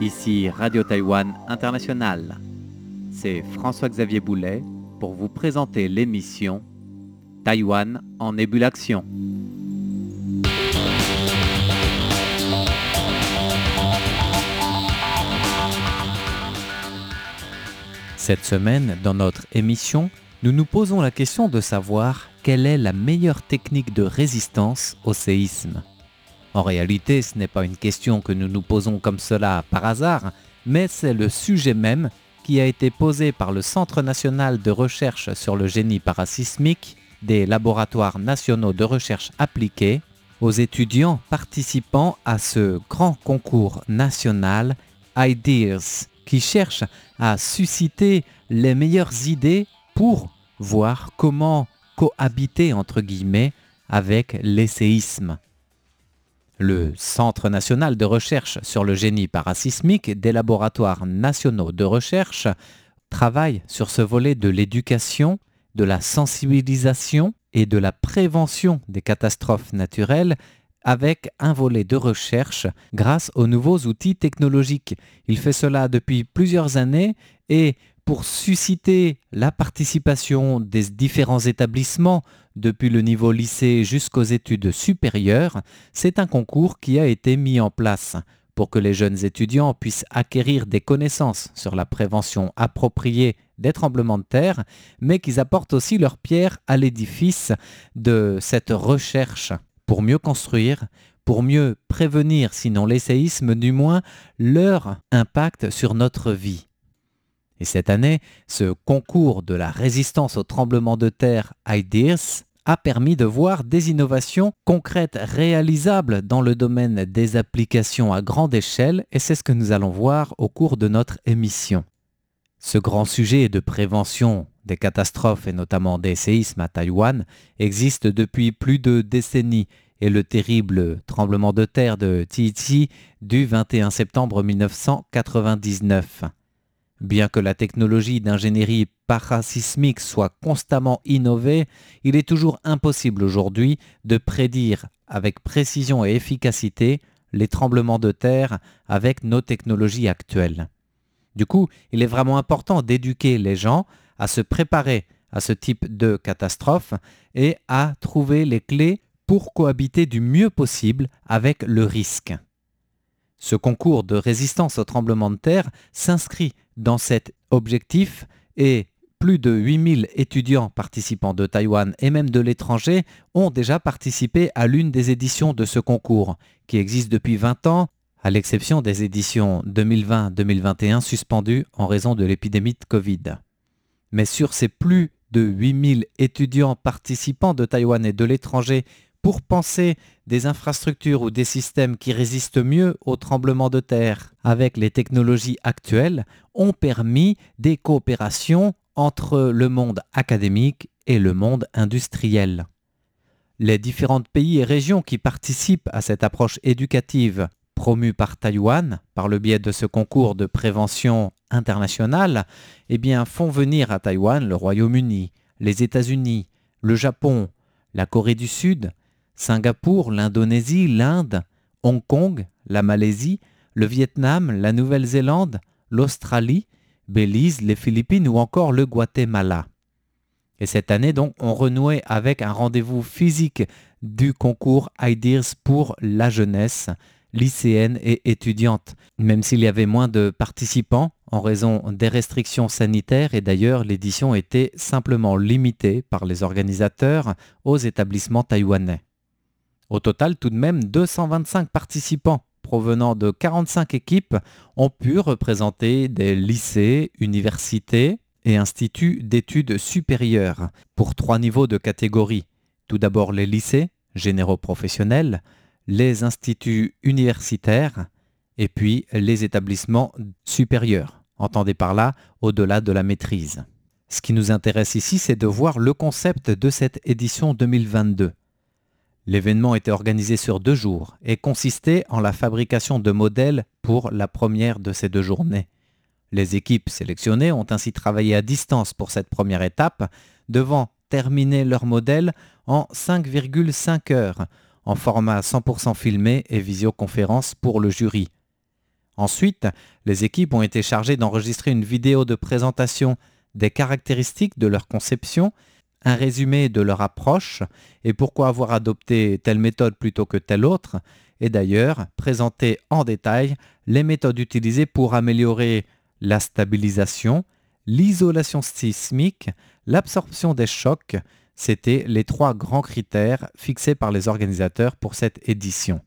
Ici Radio Taïwan International. C'est François-Xavier Boulet pour vous présenter l'émission Taïwan en ébullition. Cette semaine, dans notre émission, nous nous posons la question de savoir quelle est la meilleure technique de résistance au séisme. En réalité, ce n'est pas une question que nous nous posons comme cela par hasard, mais c'est le sujet même qui a été posé par le Centre national de recherche sur le génie parasismique des laboratoires nationaux de recherche appliquée aux étudiants participant à ce grand concours national IDEAS qui cherche à susciter les meilleures idées pour voir comment cohabiter entre guillemets avec les séismes. Le Centre national de recherche sur le génie parasismique des laboratoires nationaux de recherche travaille sur ce volet de l'éducation, de la sensibilisation et de la prévention des catastrophes naturelles avec un volet de recherche grâce aux nouveaux outils technologiques. Il fait cela depuis plusieurs années et pour susciter la participation des différents établissements depuis le niveau lycée jusqu'aux études supérieures, c'est un concours qui a été mis en place pour que les jeunes étudiants puissent acquérir des connaissances sur la prévention appropriée des tremblements de terre, mais qu'ils apportent aussi leur pierre à l'édifice de cette recherche pour mieux construire, pour mieux prévenir, sinon les séismes, du moins leur impact sur notre vie. Et cette année, ce concours de la résistance au tremblement de terre IDEAS a permis de voir des innovations concrètes réalisables dans le domaine des applications à grande échelle et c'est ce que nous allons voir au cours de notre émission. Ce grand sujet de prévention des catastrophes et notamment des séismes à Taïwan existe depuis plus de décennies et le terrible tremblement de terre de Tiichi du 21 septembre 1999. Bien que la technologie d'ingénierie parasismique soit constamment innovée, il est toujours impossible aujourd'hui de prédire avec précision et efficacité les tremblements de terre avec nos technologies actuelles. Du coup, il est vraiment important d'éduquer les gens à se préparer à ce type de catastrophe et à trouver les clés pour cohabiter du mieux possible avec le risque. Ce concours de résistance au tremblement de terre s'inscrit dans cet objectif et plus de 8000 étudiants participants de Taïwan et même de l'étranger ont déjà participé à l'une des éditions de ce concours, qui existe depuis 20 ans, à l'exception des éditions 2020-2021 suspendues en raison de l'épidémie de Covid. Mais sur ces plus de 8000 étudiants participants de Taïwan et de l'étranger pour penser des infrastructures ou des systèmes qui résistent mieux aux tremblements de terre avec les technologies actuelles ont permis des coopérations entre le monde académique et le monde industriel. Les différents pays et régions qui participent à cette approche éducative promue par Taïwan par le biais de ce concours de prévention internationale eh bien, font venir à Taïwan le Royaume-Uni, les États-Unis, le Japon, la Corée du Sud, Singapour, l'Indonésie, l'Inde, Hong Kong, la Malaisie, le Vietnam, la Nouvelle-Zélande, l'Australie, Belize, les Philippines ou encore le Guatemala. Et cette année, donc, on renouait avec un rendez-vous physique du concours IDEAS pour la jeunesse lycéenne et étudiante, même s'il y avait moins de participants en raison des restrictions sanitaires et d'ailleurs l'édition était simplement limitée par les organisateurs aux établissements taïwanais. Au total, tout de même, 225 participants provenant de 45 équipes ont pu représenter des lycées, universités et instituts d'études supérieures pour trois niveaux de catégorie. Tout d'abord les lycées, généraux professionnels, les instituts universitaires et puis les établissements supérieurs. Entendez par là au-delà de la maîtrise. Ce qui nous intéresse ici, c'est de voir le concept de cette édition 2022. L'événement était organisé sur deux jours et consistait en la fabrication de modèles pour la première de ces deux journées. Les équipes sélectionnées ont ainsi travaillé à distance pour cette première étape devant terminer leur modèle en 5,5 heures, en format 100% filmé et visioconférence pour le jury. Ensuite, les équipes ont été chargées d'enregistrer une vidéo de présentation des caractéristiques de leur conception, un résumé de leur approche et pourquoi avoir adopté telle méthode plutôt que telle autre, et d'ailleurs présenter en détail les méthodes utilisées pour améliorer la stabilisation, l'isolation sismique, l'absorption des chocs, c'étaient les trois grands critères fixés par les organisateurs pour cette édition.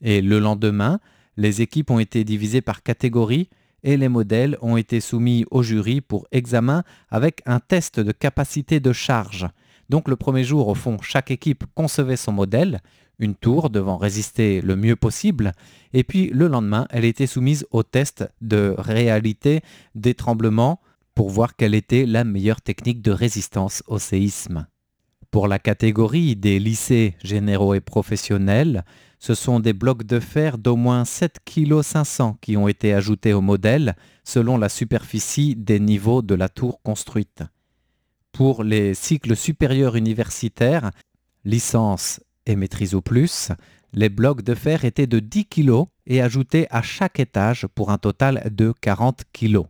Et le lendemain, les équipes ont été divisées par catégories et les modèles ont été soumis au jury pour examen avec un test de capacité de charge. Donc le premier jour, au fond, chaque équipe concevait son modèle, une tour devant résister le mieux possible, et puis le lendemain, elle était soumise au test de réalité des tremblements pour voir quelle était la meilleure technique de résistance au séisme. Pour la catégorie des lycées généraux et professionnels, ce sont des blocs de fer d'au moins 7,5 kg qui ont été ajoutés au modèle selon la superficie des niveaux de la tour construite. Pour les cycles supérieurs universitaires, licence et maîtrise au plus, les blocs de fer étaient de 10 kg et ajoutés à chaque étage pour un total de 40 kg.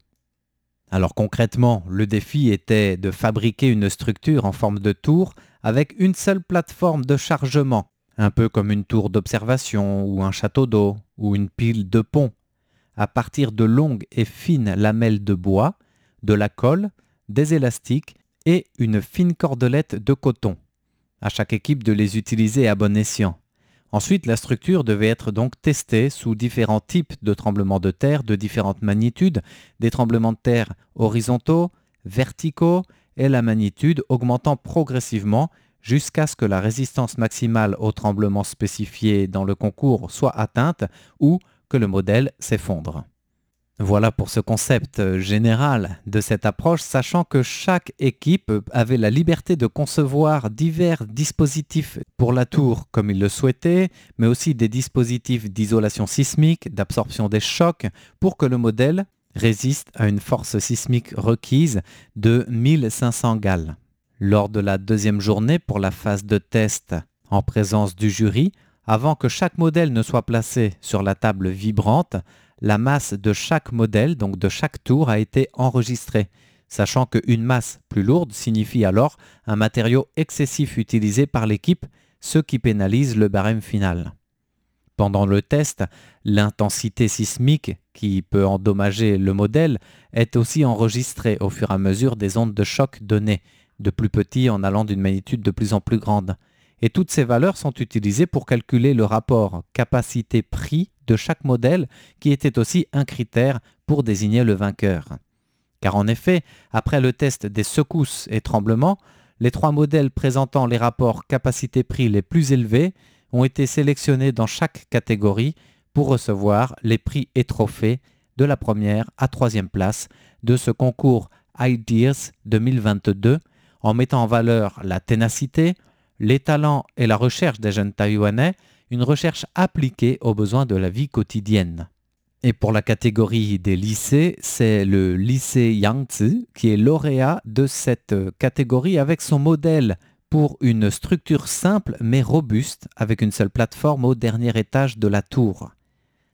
Alors concrètement, le défi était de fabriquer une structure en forme de tour avec une seule plateforme de chargement, un peu comme une tour d'observation ou un château d'eau ou une pile de pont, à partir de longues et fines lamelles de bois, de la colle, des élastiques et une fine cordelette de coton. À chaque équipe de les utiliser à bon escient. Ensuite, la structure devait être donc testée sous différents types de tremblements de terre de différentes magnitudes, des tremblements de terre horizontaux, verticaux, et la magnitude augmentant progressivement jusqu'à ce que la résistance maximale au tremblement spécifié dans le concours soit atteinte ou que le modèle s'effondre. Voilà pour ce concept général de cette approche, sachant que chaque équipe avait la liberté de concevoir divers dispositifs pour la tour comme il le souhaitait, mais aussi des dispositifs d'isolation sismique, d'absorption des chocs, pour que le modèle résiste à une force sismique requise de 1500 galles. Lors de la deuxième journée pour la phase de test en présence du jury, avant que chaque modèle ne soit placé sur la table vibrante, la masse de chaque modèle, donc de chaque tour, a été enregistrée, sachant qu'une masse plus lourde signifie alors un matériau excessif utilisé par l'équipe, ce qui pénalise le barème final. Pendant le test, l'intensité sismique qui peut endommager le modèle est aussi enregistrée au fur et à mesure des ondes de choc données, de plus petit en allant d'une magnitude de plus en plus grande. Et toutes ces valeurs sont utilisées pour calculer le rapport capacité-prix de chaque modèle qui était aussi un critère pour désigner le vainqueur. Car en effet, après le test des secousses et tremblements, les trois modèles présentant les rapports capacité-prix les plus élevés ont été sélectionnés dans chaque catégorie pour recevoir les prix et trophées de la première à troisième place de ce concours Ideas 2022 en mettant en valeur la ténacité, les talents et la recherche des jeunes taïwanais une recherche appliquée aux besoins de la vie quotidienne. Et pour la catégorie des lycées, c'est le lycée Yangtze qui est lauréat de cette catégorie avec son modèle pour une structure simple mais robuste avec une seule plateforme au dernier étage de la tour.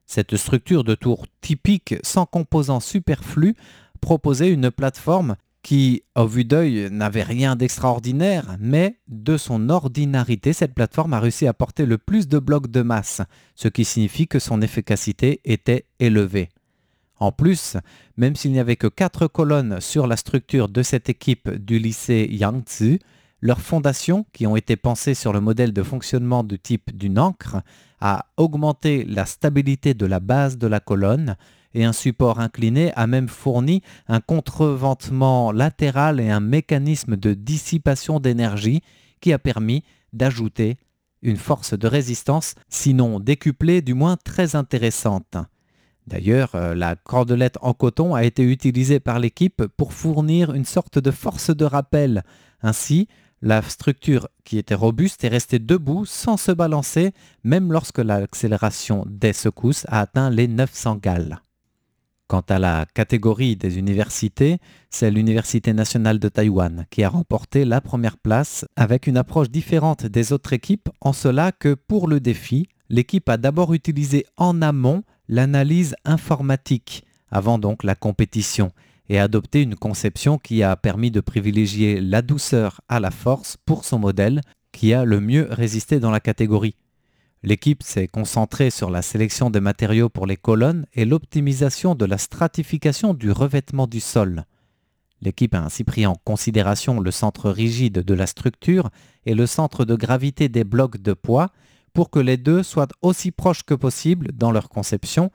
Cette structure de tour typique sans composants superflus proposait une plateforme qui, au vu d'œil, n'avait rien d'extraordinaire, mais de son ordinarité, cette plateforme a réussi à porter le plus de blocs de masse, ce qui signifie que son efficacité était élevée. En plus, même s'il n'y avait que quatre colonnes sur la structure de cette équipe du lycée Yangtze, leurs fondations, qui ont été pensées sur le modèle de fonctionnement de type d'une encre, a augmenté la stabilité de la base de la colonne et un support incliné a même fourni un contreventement latéral et un mécanisme de dissipation d'énergie qui a permis d'ajouter une force de résistance, sinon décuplée, du moins très intéressante. D'ailleurs, euh, la cordelette en coton a été utilisée par l'équipe pour fournir une sorte de force de rappel. Ainsi, la structure qui était robuste est restée debout sans se balancer, même lorsque l'accélération des secousses a atteint les 900 galles. Quant à la catégorie des universités, c'est l'Université nationale de Taïwan qui a remporté la première place avec une approche différente des autres équipes en cela que pour le défi, l'équipe a d'abord utilisé en amont l'analyse informatique avant donc la compétition et adopté une conception qui a permis de privilégier la douceur à la force pour son modèle qui a le mieux résisté dans la catégorie. L'équipe s'est concentrée sur la sélection des matériaux pour les colonnes et l'optimisation de la stratification du revêtement du sol. L'équipe a ainsi pris en considération le centre rigide de la structure et le centre de gravité des blocs de poids pour que les deux soient aussi proches que possible dans leur conception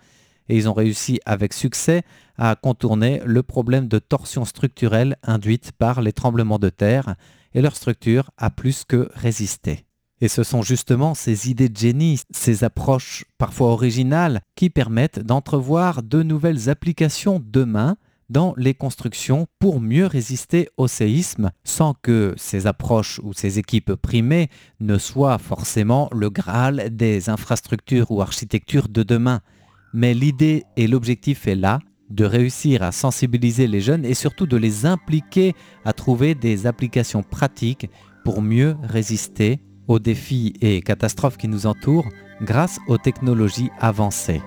et ils ont réussi avec succès à contourner le problème de torsion structurelle induite par les tremblements de terre et leur structure a plus que résisté. Et ce sont justement ces idées de génie, ces approches parfois originales qui permettent d'entrevoir de nouvelles applications demain dans les constructions pour mieux résister au séisme sans que ces approches ou ces équipes primées ne soient forcément le Graal des infrastructures ou architectures de demain. Mais l'idée et l'objectif est là, de réussir à sensibiliser les jeunes et surtout de les impliquer à trouver des applications pratiques pour mieux résister aux défis et catastrophes qui nous entourent grâce aux technologies avancées.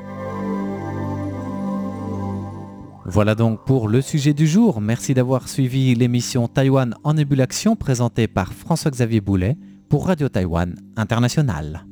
Voilà donc pour le sujet du jour. Merci d'avoir suivi l'émission Taïwan en ébullition présentée par François-Xavier Boulet pour Radio Taïwan International.